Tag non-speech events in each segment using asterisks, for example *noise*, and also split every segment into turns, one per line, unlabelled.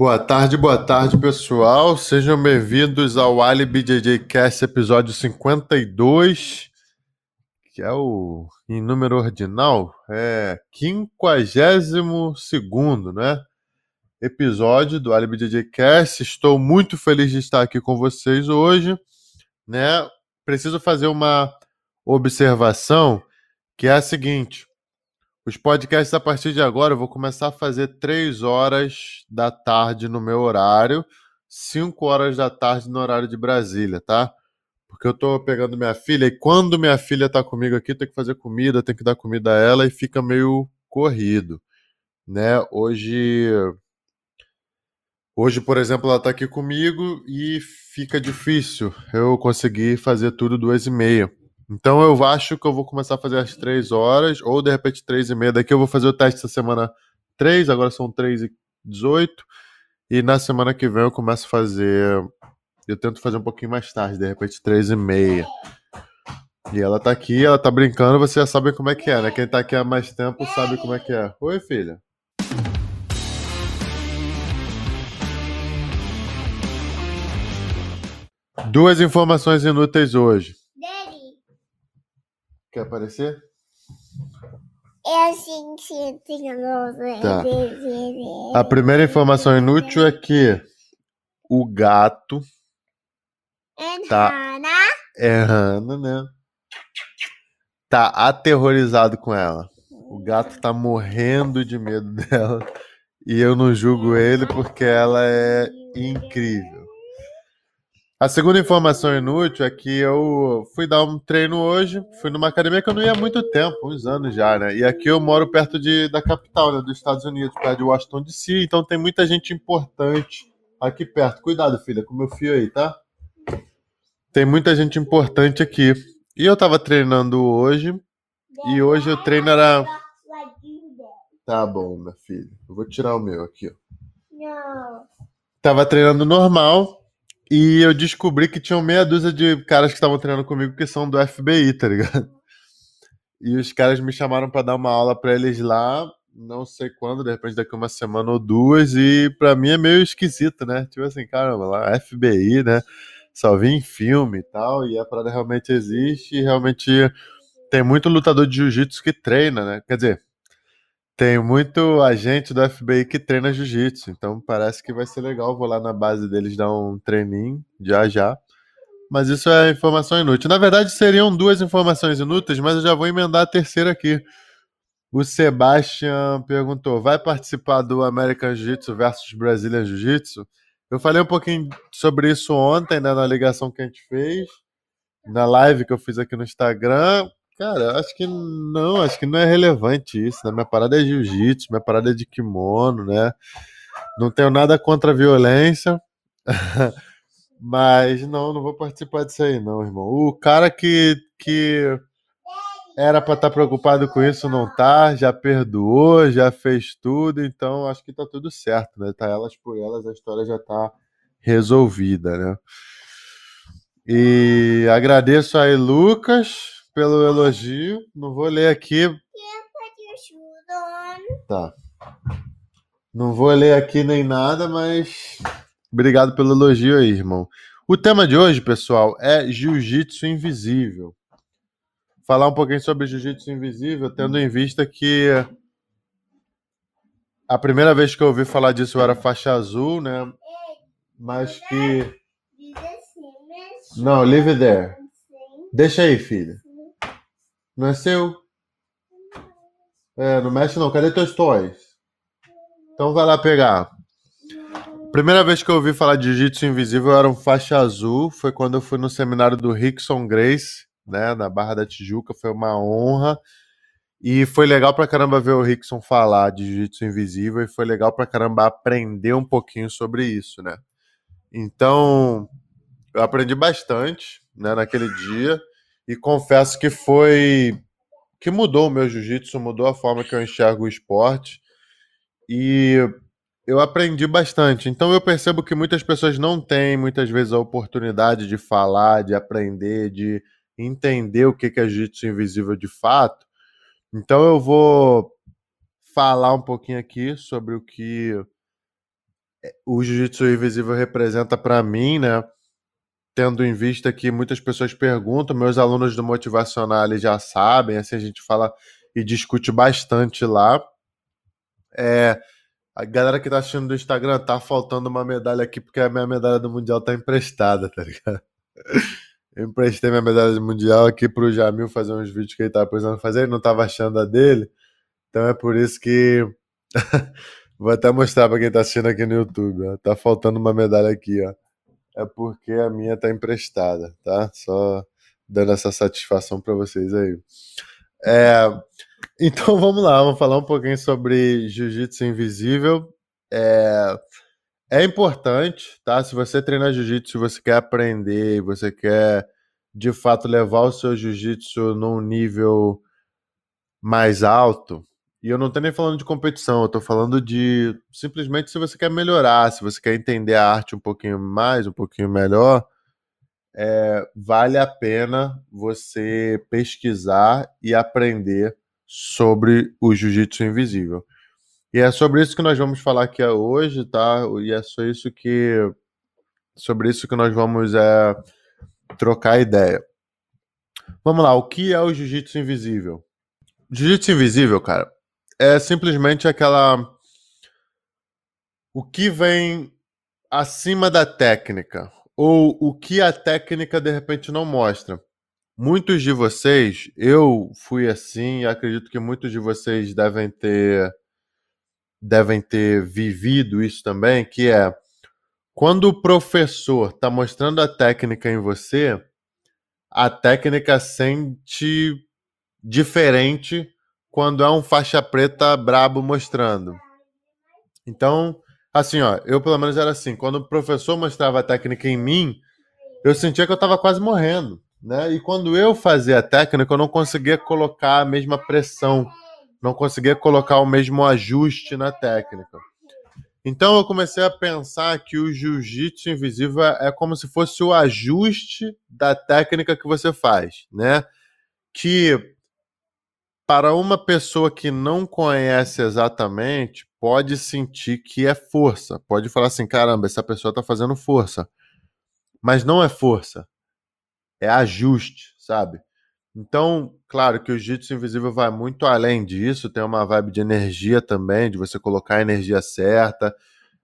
Boa tarde, boa tarde, pessoal. Sejam bem-vindos ao Ali BJJ Cast, episódio 52, que é o em número ordinal, é 52 né? Episódio do Ali BJJ Cast. Estou muito feliz de estar aqui com vocês hoje, né? Preciso fazer uma observação que é a seguinte: os podcasts, a partir de agora, eu vou começar a fazer 3 horas da tarde no meu horário, 5 horas da tarde no horário de Brasília, tá? Porque eu tô pegando minha filha e quando minha filha tá comigo aqui, tem que fazer comida, tem que dar comida a ela e fica meio corrido, né? Hoje Hoje, por exemplo, ela tá aqui comigo e fica difícil eu conseguir fazer tudo duas e meia. Então eu acho que eu vou começar a fazer às três horas, ou de repente três e meia. Daqui eu vou fazer o teste essa semana três, agora são três e dezoito. E na semana que vem eu começo a fazer. Eu tento fazer um pouquinho mais tarde, de repente três e meia. E ela tá aqui, ela tá brincando, vocês já sabem como é que é, né? Quem tá aqui há mais tempo sabe como é que é. Oi, filha. Duas informações inúteis hoje. Quer aparecer?
Eu senti
Tá. A primeira informação inútil é que o gato tá errando, né? Tá aterrorizado com ela. O gato tá morrendo de medo *laughs* dela. E eu não julgo ele porque ela é incrível. A segunda informação inútil é que eu fui dar um treino hoje, fui numa academia que eu não ia há muito tempo, uns anos já, né? E aqui eu moro perto de, da capital, né, dos Estados Unidos, perto de Washington DC, então tem muita gente importante aqui perto. Cuidado, filha, com o meu fio aí, tá? Tem muita gente importante aqui. E eu tava treinando hoje, e hoje o treino era. Tá bom, minha filha. Eu vou tirar o meu aqui, ó.
Não.
Tava treinando normal. E eu descobri que tinham meia dúzia de caras que estavam treinando comigo que são do FBI, tá ligado? E os caras me chamaram para dar uma aula para eles lá, não sei quando, de repente daqui uma semana ou duas, e para mim é meio esquisito, né? Tipo assim, caramba, lá FBI, né? Só vi em filme e tal, e a parada realmente existe, e realmente tem muito lutador de jiu-jitsu que treina, né? Quer dizer, tem muito agente do FBI que treina jiu-jitsu, então parece que vai ser legal. Vou lá na base deles dar um treininho já já. Mas isso é informação inútil. Na verdade, seriam duas informações inúteis, mas eu já vou emendar a terceira aqui. O Sebastian perguntou: vai participar do American Jiu-Jitsu versus Brazilian Jiu-Jitsu? Eu falei um pouquinho sobre isso ontem, né, na ligação que a gente fez, na live que eu fiz aqui no Instagram. Cara, acho que não, acho que não é relevante isso, né? Minha parada é jiu-jitsu, minha parada é de kimono, né? Não tenho nada contra a violência, *laughs* mas não, não vou participar disso aí, não, irmão. O cara que, que era para estar tá preocupado com isso não tá, já perdoou, já fez tudo, então acho que tá tudo certo, né? Tá elas por elas, a história já tá resolvida, né? E agradeço aí, Lucas pelo elogio. Não vou ler aqui. Tá. Não vou ler aqui nem nada, mas obrigado pelo elogio aí, irmão. O tema de hoje, pessoal, é jiu-jitsu invisível. Falar um pouquinho sobre jiu-jitsu invisível, tendo em vista que a primeira vez que eu ouvi falar disso eu era faixa azul, né? Mas que. Não, leave there. Deixa aí, filha. Não é seu? É, não mexe não. Cadê teus toys? Então vai lá pegar. Primeira vez que eu ouvi falar de jiu-jitsu invisível era um faixa azul. Foi quando eu fui no seminário do Rickson Grace, né, na Barra da Tijuca. Foi uma honra. E foi legal pra caramba ver o Rickson falar de jiu-jitsu invisível. E foi legal pra caramba aprender um pouquinho sobre isso, né? Então, eu aprendi bastante, né, naquele dia e confesso que foi que mudou o meu jiu-jitsu, mudou a forma que eu enxergo o esporte e eu aprendi bastante. Então eu percebo que muitas pessoas não têm muitas vezes a oportunidade de falar, de aprender, de entender o que é jiu-jitsu invisível de fato. Então eu vou falar um pouquinho aqui sobre o que o jiu-jitsu invisível representa para mim, né? Tendo em vista que muitas pessoas perguntam, meus alunos do motivacional já sabem, assim a gente fala e discute bastante lá. É, a galera que tá assistindo do Instagram tá faltando uma medalha aqui porque a minha medalha do mundial tá emprestada, tá ligado? Eu emprestei minha medalha do mundial aqui pro Jamil fazer uns vídeos que ele tava precisando fazer, ele não tava achando a dele. Então é por isso que *laughs* Vou até mostrar para quem tá assistindo aqui no YouTube, ó. Tá faltando uma medalha aqui, ó. É porque a minha tá emprestada, tá? Só dando essa satisfação para vocês aí. É, *laughs* então vamos lá, vamos falar um pouquinho sobre jiu-jitsu invisível. É, é importante, tá? Se você treina jiu-jitsu, se você quer aprender, você quer de fato levar o seu jiu-jitsu num nível mais alto, e eu não estou nem falando de competição, eu estou falando de simplesmente se você quer melhorar, se você quer entender a arte um pouquinho mais, um pouquinho melhor, é, vale a pena você pesquisar e aprender sobre o jiu-jitsu invisível. E é sobre isso que nós vamos falar aqui hoje, tá? E é só isso que sobre isso que nós vamos é, trocar ideia. Vamos lá, o que é o jiu-jitsu invisível? Jiu-jitsu invisível, cara, é simplesmente aquela. O que vem acima da técnica, ou o que a técnica de repente não mostra. Muitos de vocês, eu fui assim, acredito que muitos de vocês devem ter devem ter vivido isso também, que é quando o professor está mostrando a técnica em você, a técnica sente diferente quando é um faixa preta brabo mostrando. Então, assim, ó, eu pelo menos era assim, quando o professor mostrava a técnica em mim, eu sentia que eu estava quase morrendo, né? E quando eu fazia a técnica, eu não conseguia colocar a mesma pressão, não conseguia colocar o mesmo ajuste na técnica. Então eu comecei a pensar que o jiu-jitsu invisível é como se fosse o ajuste da técnica que você faz, né? Que para uma pessoa que não conhece exatamente, pode sentir que é força. Pode falar assim: caramba, essa pessoa está fazendo força. Mas não é força, é ajuste, sabe? Então, claro que o jiu-jitsu invisível vai muito além disso, tem uma vibe de energia também, de você colocar a energia certa,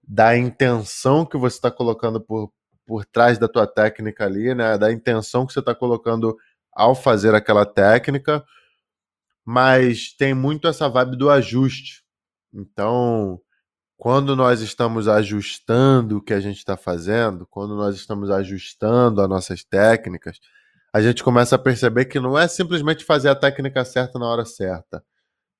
da intenção que você está colocando por, por trás da tua técnica ali, né? Da intenção que você está colocando ao fazer aquela técnica mas tem muito essa vibe do ajuste. Então, quando nós estamos ajustando o que a gente está fazendo, quando nós estamos ajustando as nossas técnicas, a gente começa a perceber que não é simplesmente fazer a técnica certa na hora certa.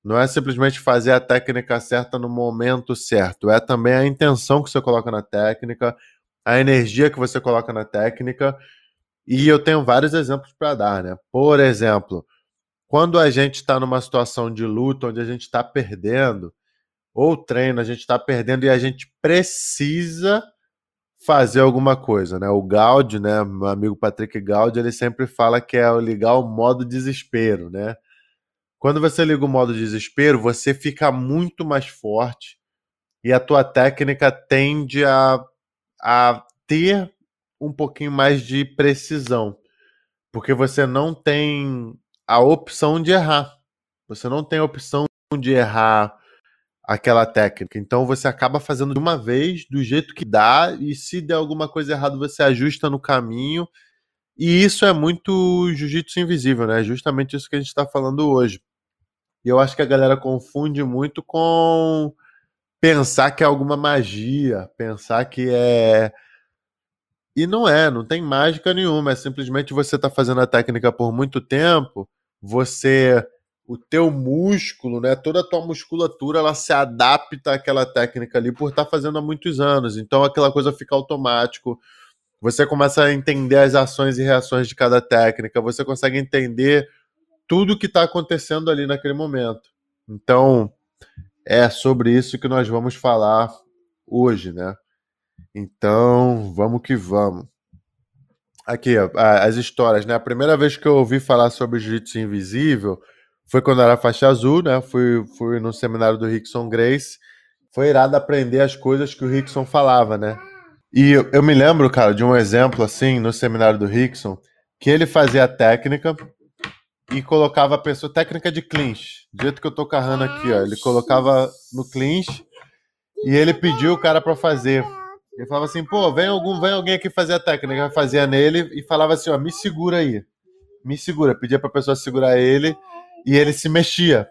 Não é simplesmente fazer a técnica certa no momento certo. É também a intenção que você coloca na técnica, a energia que você coloca na técnica. E eu tenho vários exemplos para dar, né? Por exemplo, quando a gente está numa situação de luta onde a gente está perdendo, ou treino, a gente está perdendo e a gente precisa fazer alguma coisa, né? O Gaudi, né, meu amigo Patrick Gaudi, ele sempre fala que é ligar o modo desespero, né? Quando você liga o modo desespero, você fica muito mais forte e a tua técnica tende a, a ter um pouquinho mais de precisão, porque você não tem a opção de errar. Você não tem a opção de errar aquela técnica. Então você acaba fazendo de uma vez, do jeito que dá, e se der alguma coisa errada, você ajusta no caminho. E isso é muito jiu-jitsu invisível, né? É justamente isso que a gente está falando hoje. E eu acho que a galera confunde muito com pensar que é alguma magia, pensar que é. E não é, não tem mágica nenhuma, é simplesmente você tá fazendo a técnica por muito tempo você o teu músculo, né, toda a tua musculatura, ela se adapta àquela técnica ali por estar tá fazendo há muitos anos. Então aquela coisa fica automático. Você começa a entender as ações e reações de cada técnica, você consegue entender tudo que está acontecendo ali naquele momento. Então, é sobre isso que nós vamos falar hoje, né? Então, vamos que vamos. Aqui, ó, as histórias, né? A primeira vez que eu ouvi falar sobre jiu-jitsu invisível foi quando era faixa azul, né? Fui, fui no seminário do Rickson Grace. foi irado aprender as coisas que o Rickson falava, né? E eu, eu me lembro, cara, de um exemplo assim no seminário do Rickson, que ele fazia a técnica e colocava a pessoa técnica de clinch, do jeito que eu tô carrando aqui, ó, ele colocava no clinch e ele pediu o cara para fazer. Ele falava assim, pô, vem algum, vem alguém aqui fazer a técnica, fazia nele e falava assim, ó, me segura aí, me segura, pedia para a pessoa segurar ele e ele se mexia.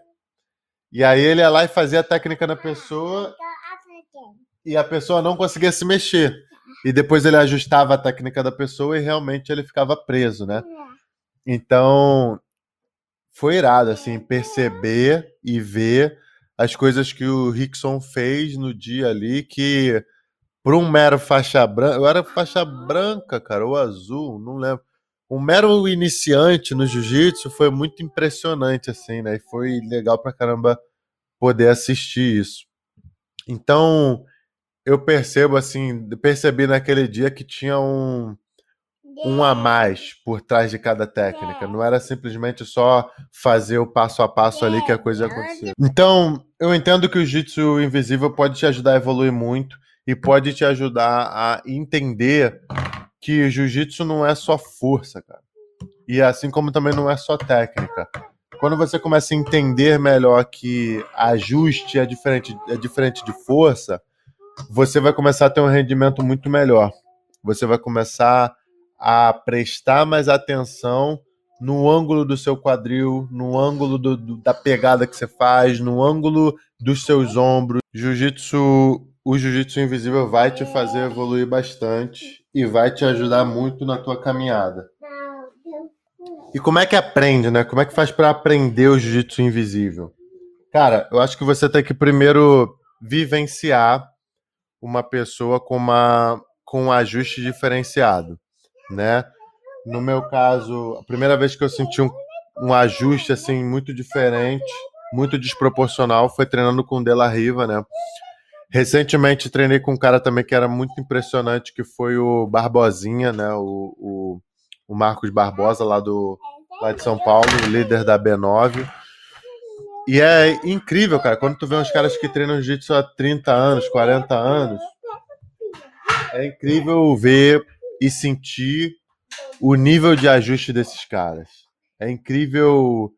E aí ele ia lá e fazia a técnica na pessoa e a pessoa não conseguia se mexer. E depois ele ajustava a técnica da pessoa e realmente ele ficava preso, né? Então, foi irado, assim, perceber e ver as coisas que o Rickson fez no dia ali, que por um mero faixa branca, eu era faixa branca, cara, ou azul, não lembro. Um mero iniciante no jiu-jitsu foi muito impressionante, assim, né? E foi legal pra caramba poder assistir isso. Então, eu percebo, assim, percebi naquele dia que tinha um, um a mais por trás de cada técnica. Não era simplesmente só fazer o passo a passo ali que a coisa ia acontecer. Então, eu entendo que o Jiu-Jitsu invisível pode te ajudar a evoluir muito e pode te ajudar a entender que jiu-jitsu não é só força, cara. E assim como também não é só técnica. Quando você começa a entender melhor que ajuste é diferente, é diferente de força, você vai começar a ter um rendimento muito melhor. Você vai começar a prestar mais atenção no ângulo do seu quadril, no ângulo do, do, da pegada que você faz, no ângulo dos seus ombros. Jiu-jitsu, o jiu-jitsu invisível vai te fazer evoluir bastante e vai te ajudar muito na tua caminhada. E como é que aprende, né? Como é que faz para aprender o jiu-jitsu invisível? Cara, eu acho que você tem que primeiro vivenciar uma pessoa com uma com um ajuste diferenciado né? No meu caso, a primeira vez que eu senti um, um ajuste assim muito diferente, muito desproporcional, foi treinando com o De La Riva, né? Recentemente treinei com um cara também que era muito impressionante, que foi o Barbosinha, né? O, o, o Marcos Barbosa, lá, do, lá de São Paulo, líder da B9. E é incrível, cara, quando tu vê uns caras que treinam jiu-jitsu há 30 anos, 40 anos, é incrível ver e sentir o nível de ajuste desses caras. É incrível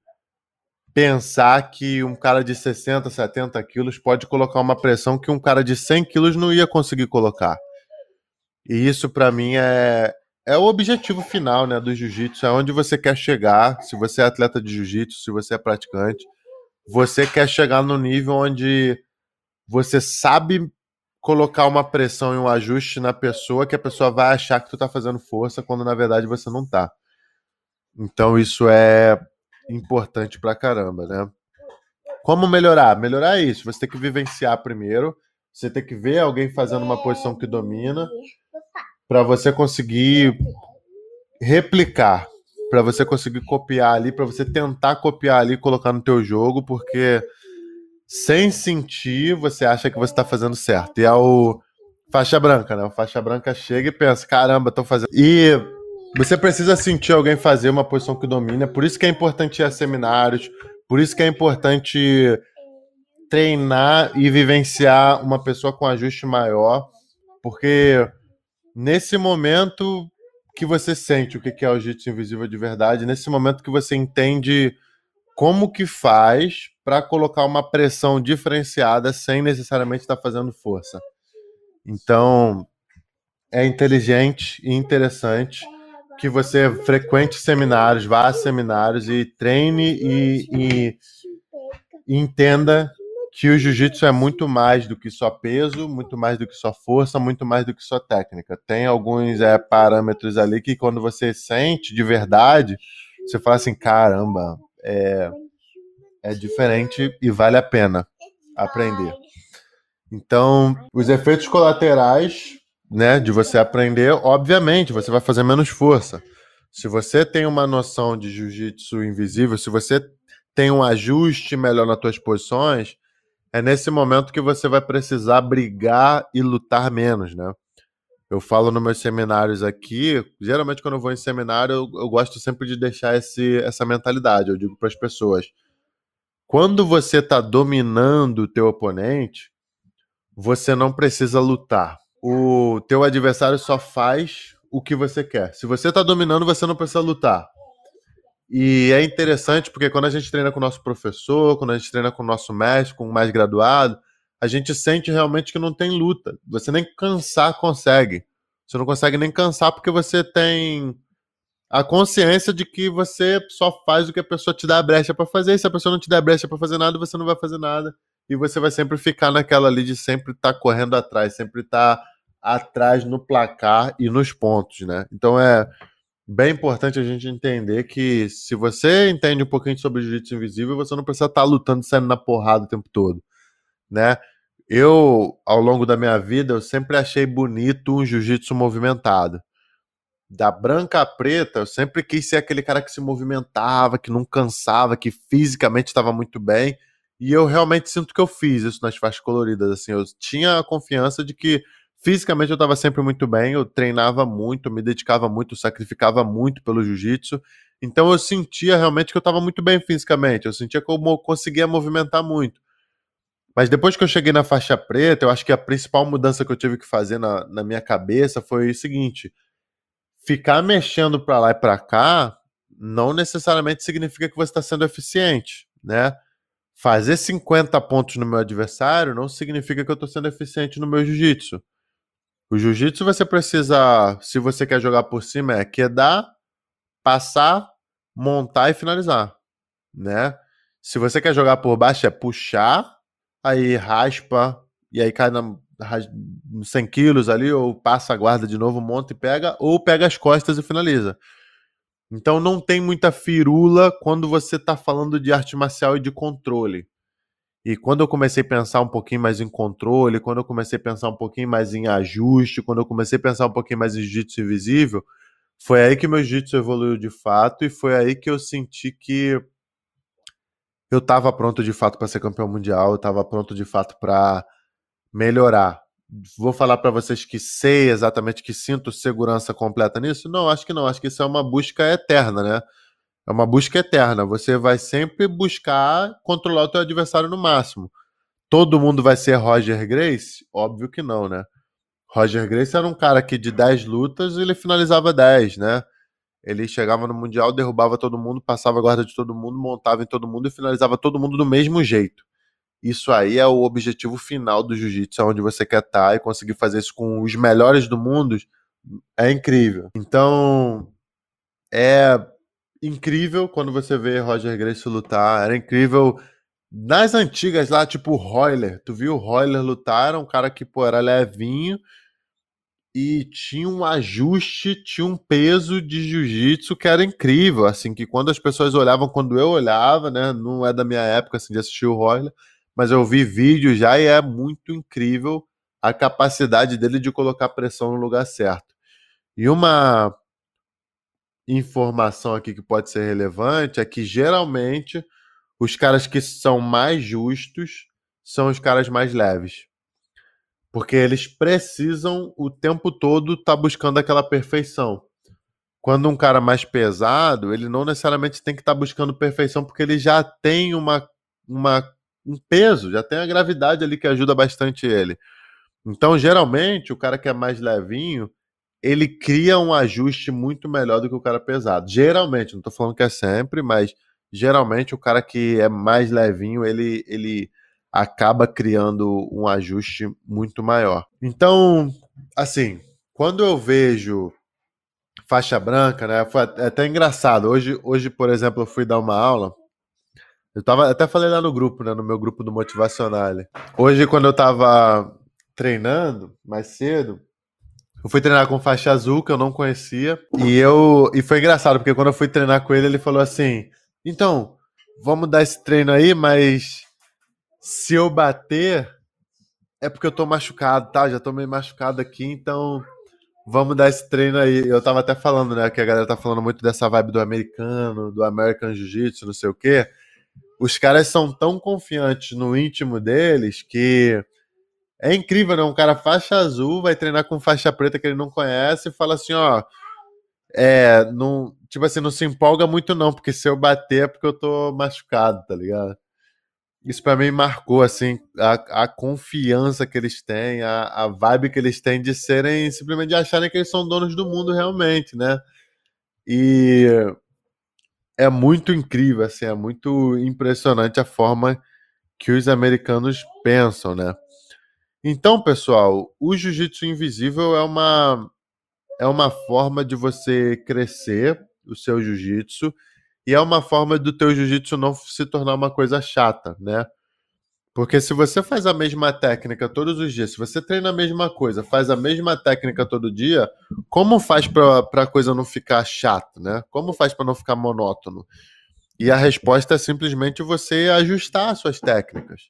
pensar que um cara de 60, 70 quilos pode colocar uma pressão que um cara de 100 quilos não ia conseguir colocar. E isso, para mim, é, é o objetivo final né, do jiu-jitsu, é onde você quer chegar. Se você é atleta de jiu-jitsu, se você é praticante, você quer chegar no nível onde você sabe colocar uma pressão e um ajuste na pessoa que a pessoa vai achar que tu tá fazendo força quando na verdade você não tá. Então isso é importante pra caramba, né? Como melhorar? Melhorar é isso. Você tem que vivenciar primeiro. Você tem que ver alguém fazendo uma posição que domina para você conseguir replicar, para você conseguir copiar ali, para você tentar copiar ali colocar no teu jogo, porque sem sentir, você acha que você está fazendo certo. E é o faixa branca, né? O faixa branca chega e pensa: caramba, estou fazendo. E você precisa sentir alguém fazer uma posição que domina. Por isso que é importante ir a seminários, por isso que é importante treinar e vivenciar uma pessoa com ajuste maior, porque nesse momento que você sente o que é o jiu-jitsu invisível de verdade, nesse momento que você entende como que faz para colocar uma pressão diferenciada sem necessariamente estar tá fazendo força. Então, é inteligente e interessante que você frequente seminários, vá a seminários e treine e, e, e entenda que o jiu-jitsu é muito mais do que só peso, muito mais do que só força, muito mais do que só técnica. Tem alguns é, parâmetros ali que quando você sente de verdade, você fala assim, caramba, é, é diferente e vale a pena aprender. Então, os efeitos colaterais, né, de você aprender, obviamente, você vai fazer menos força. Se você tem uma noção de jiu-jitsu invisível, se você tem um ajuste melhor nas suas posições, é nesse momento que você vai precisar brigar e lutar menos, né? eu falo nos meus seminários aqui, geralmente quando eu vou em seminário, eu, eu gosto sempre de deixar esse, essa mentalidade. Eu digo para as pessoas: quando você está dominando o teu oponente, você não precisa lutar. O teu adversário só faz o que você quer. Se você tá dominando, você não precisa lutar. E é interessante porque quando a gente treina com o nosso professor, quando a gente treina com o nosso mestre, com o mais graduado, a gente sente realmente que não tem luta. Você nem cansar consegue. Você não consegue nem cansar porque você tem a consciência de que você só faz o que a pessoa te dá a brecha para fazer. E se a pessoa não te der a brecha para fazer nada, você não vai fazer nada. E você vai sempre ficar naquela ali de sempre estar tá correndo atrás, sempre estar tá atrás no placar e nos pontos, né? Então é bem importante a gente entender que se você entende um pouquinho sobre jiu-jitsu invisível, você não precisa estar tá lutando saindo na porrada o tempo todo, né? Eu, ao longo da minha vida, eu sempre achei bonito um jiu-jitsu movimentado. Da branca à preta, eu sempre quis ser aquele cara que se movimentava, que não cansava, que fisicamente estava muito bem. E eu realmente sinto que eu fiz isso nas faixas coloridas. Assim, eu tinha a confiança de que fisicamente eu estava sempre muito bem, eu treinava muito, me dedicava muito, sacrificava muito pelo jiu-jitsu. Então eu sentia realmente que eu estava muito bem fisicamente, eu sentia que eu conseguia movimentar muito. Mas depois que eu cheguei na faixa preta, eu acho que a principal mudança que eu tive que fazer na, na minha cabeça foi o seguinte: ficar mexendo para lá e para cá não necessariamente significa que você está sendo eficiente, né? Fazer 50 pontos no meu adversário não significa que eu estou sendo eficiente no meu jiu-jitsu. O jiu-jitsu você precisa, se você quer jogar por cima, é quedar, passar, montar e finalizar, né? Se você quer jogar por baixo, é puxar, aí raspa, e aí cai na, nos 100 quilos ali, ou passa a guarda de novo, monta e pega, ou pega as costas e finaliza. Então não tem muita firula quando você está falando de arte marcial e de controle. E quando eu comecei a pensar um pouquinho mais em controle, quando eu comecei a pensar um pouquinho mais em ajuste, quando eu comecei a pensar um pouquinho mais em jiu-jitsu invisível, foi aí que meu jiu-jitsu evoluiu de fato e foi aí que eu senti que eu estava pronto de fato para ser campeão mundial, eu estava pronto de fato para melhorar. Vou falar para vocês que sei exatamente que sinto segurança completa nisso? Não, acho que não. Acho que isso é uma busca eterna, né? É uma busca eterna. Você vai sempre buscar controlar o teu adversário no máximo. Todo mundo vai ser Roger Grace? Óbvio que não, né? Roger Grace era um cara que de 10 lutas ele finalizava 10, né? Ele chegava no Mundial, derrubava todo mundo, passava a guarda de todo mundo, montava em todo mundo e finalizava todo mundo do mesmo jeito. Isso aí é o objetivo final do jiu-jitsu, onde você quer estar tá e conseguir fazer isso com os melhores do mundo é incrível. Então, é incrível quando você vê Roger Gracie lutar, era incrível nas antigas lá, tipo o Royler. Tu viu o Royler lutar, era um cara que, pô, era levinho e tinha um ajuste, tinha um peso de jiu-jitsu que era incrível, assim, que quando as pessoas olhavam, quando eu olhava, né, não é da minha época, assim, de assistir o Royler, mas eu vi vídeo já e é muito incrível a capacidade dele de colocar pressão no lugar certo. E uma informação aqui que pode ser relevante é que geralmente os caras que são mais justos são os caras mais leves. Porque eles precisam o tempo todo estar tá buscando aquela perfeição. Quando um cara mais pesado, ele não necessariamente tem que estar tá buscando perfeição, porque ele já tem uma, uma, um peso, já tem a gravidade ali que ajuda bastante ele. Então, geralmente, o cara que é mais levinho, ele cria um ajuste muito melhor do que o cara pesado. Geralmente, não estou falando que é sempre, mas geralmente o cara que é mais levinho, ele, ele acaba criando um ajuste muito maior. Então, assim, quando eu vejo faixa branca, né? Foi até engraçado. Hoje, hoje, por exemplo, eu fui dar uma aula. Eu tava, até falei lá no grupo, né? No meu grupo do Motivacional. Hoje, quando eu tava treinando mais cedo, eu fui treinar com faixa azul, que eu não conhecia. E eu. E foi engraçado, porque quando eu fui treinar com ele, ele falou assim: Então, vamos dar esse treino aí, mas se eu bater, é porque eu tô machucado, tá? Já tô meio machucado aqui, então vamos dar esse treino aí. Eu tava até falando, né, que a galera tá falando muito dessa vibe do americano, do American Jiu-Jitsu, não sei o quê. Os caras são tão confiantes no íntimo deles que é incrível, né? Um cara faixa azul vai treinar com faixa preta que ele não conhece e fala assim, ó, é, não, tipo assim, não se empolga muito não, porque se eu bater é porque eu tô machucado, tá ligado? isso para mim marcou assim a, a confiança que eles têm, a, a vibe que eles têm de serem simplesmente de acharem que eles são donos do mundo realmente, né? E é muito incrível, assim, é muito impressionante a forma que os americanos pensam, né? Então, pessoal, o jiu-jitsu invisível é uma é uma forma de você crescer o seu jiu-jitsu e é uma forma do teu jiu-jitsu não se tornar uma coisa chata, né? Porque se você faz a mesma técnica todos os dias, se você treina a mesma coisa, faz a mesma técnica todo dia, como faz para a coisa não ficar chata, né? Como faz para não ficar monótono? E a resposta é simplesmente você ajustar as suas técnicas.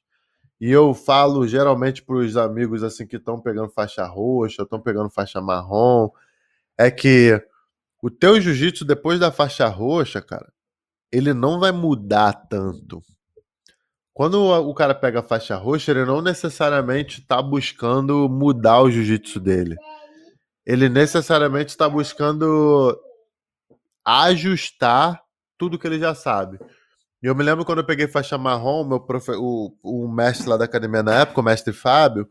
E eu falo geralmente para os amigos assim que estão pegando faixa roxa, estão pegando faixa marrom, é que o teu jiu-jitsu depois da faixa roxa, cara, ele não vai mudar tanto. Quando o cara pega a faixa roxa, ele não necessariamente está buscando mudar o jiu-jitsu dele. Ele necessariamente está buscando ajustar tudo que ele já sabe. Eu me lembro quando eu peguei faixa marrom, meu profe... o, o mestre lá da academia na época, o mestre Fábio,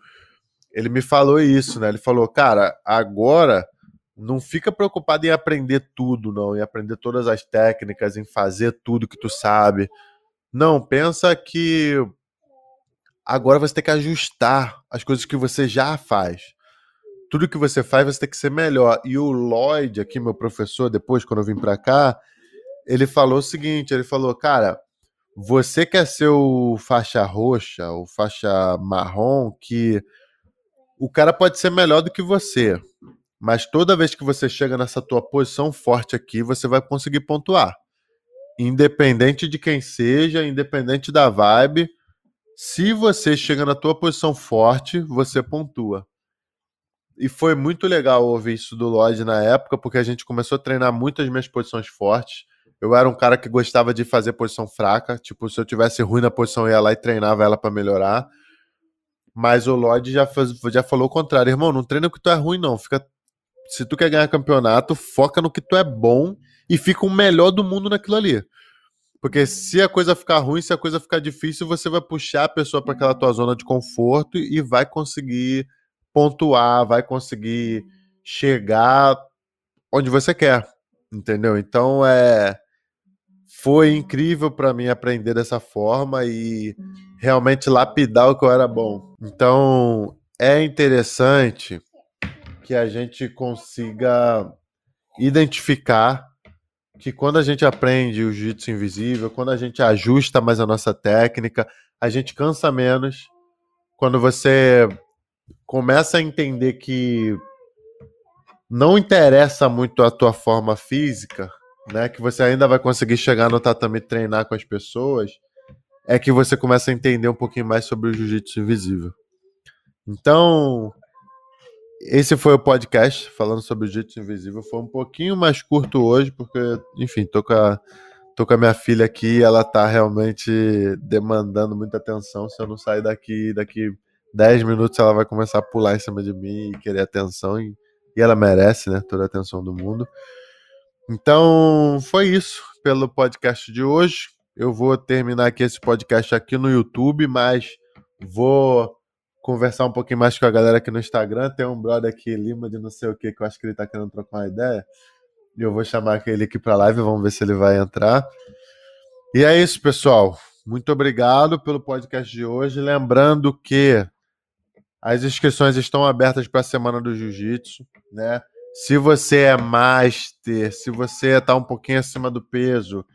ele me falou isso, né? Ele falou, cara, agora não fica preocupado em aprender tudo, não, em aprender todas as técnicas, em fazer tudo que tu sabe. Não, pensa que agora você tem que ajustar as coisas que você já faz. Tudo que você faz, você tem que ser melhor. E o Lloyd, aqui, meu professor, depois, quando eu vim para cá, ele falou o seguinte: ele falou, cara, você quer ser o faixa roxa, o faixa marrom, que o cara pode ser melhor do que você, mas toda vez que você chega nessa tua posição forte aqui, você vai conseguir pontuar. Independente de quem seja, independente da vibe, se você chega na tua posição forte, você pontua. E foi muito legal ouvir isso do Lloyd na época, porque a gente começou a treinar muitas minhas posições fortes. Eu era um cara que gostava de fazer posição fraca. Tipo, se eu tivesse ruim na posição, eu ia lá e treinava ela para melhorar. Mas o Lloyd já, já falou o contrário. Irmão, não treina o que tu é ruim, não. Fica, se tu quer ganhar campeonato, foca no que tu é bom e fica o melhor do mundo naquilo ali. Porque se a coisa ficar ruim, se a coisa ficar difícil, você vai puxar a pessoa para aquela tua zona de conforto e vai conseguir pontuar, vai conseguir chegar onde você quer. Entendeu? Então é foi incrível para mim aprender dessa forma e realmente lapidar o que eu era bom. Então, é interessante que a gente consiga identificar que quando a gente aprende o jiu-jitsu invisível, quando a gente ajusta mais a nossa técnica, a gente cansa menos. Quando você começa a entender que não interessa muito a tua forma física, né, que você ainda vai conseguir chegar no tatame e treinar com as pessoas, é que você começa a entender um pouquinho mais sobre o jiu-jitsu invisível. Então, esse foi o podcast falando sobre o jiu-jitsu invisível. Foi um pouquinho mais curto hoje, porque, enfim, tô com a, tô com a minha filha aqui e ela tá realmente demandando muita atenção. Se eu não sair daqui, daqui 10 minutos, ela vai começar a pular em cima de mim e querer atenção. E, e ela merece, né? Toda a atenção do mundo. Então, foi isso pelo podcast de hoje. Eu vou terminar aqui esse podcast aqui no YouTube, mas vou conversar um pouquinho mais com a galera aqui no Instagram. Tem um brother aqui, Lima, de não sei o que, que eu acho que ele tá querendo trocar uma ideia. E eu vou chamar ele aqui pra live, vamos ver se ele vai entrar. E é isso, pessoal. Muito obrigado pelo podcast de hoje. Lembrando que as inscrições estão abertas para a Semana do Jiu-Jitsu, né? Se você é master, se você está um pouquinho acima do peso,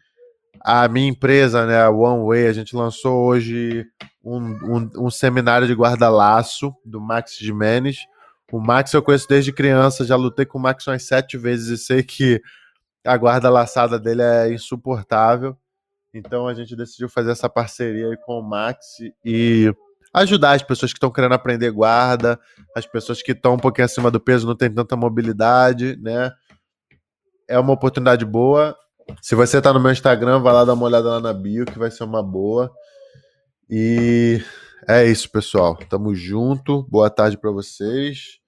a minha empresa, né, a One Way, a gente lançou hoje um, um, um seminário de guarda-laço do Max Jimenez. O Max eu conheço desde criança, já lutei com o Max umas sete vezes e sei que a guarda-laçada dele é insuportável. Então a gente decidiu fazer essa parceria aí com o Max e ajudar as pessoas que estão querendo aprender guarda, as pessoas que estão um pouquinho acima do peso, não tem tanta mobilidade, né? É uma oportunidade boa. Se você está no meu Instagram, vai lá dar uma olhada lá na bio, que vai ser uma boa. E é isso, pessoal. Tamo junto. Boa tarde para vocês.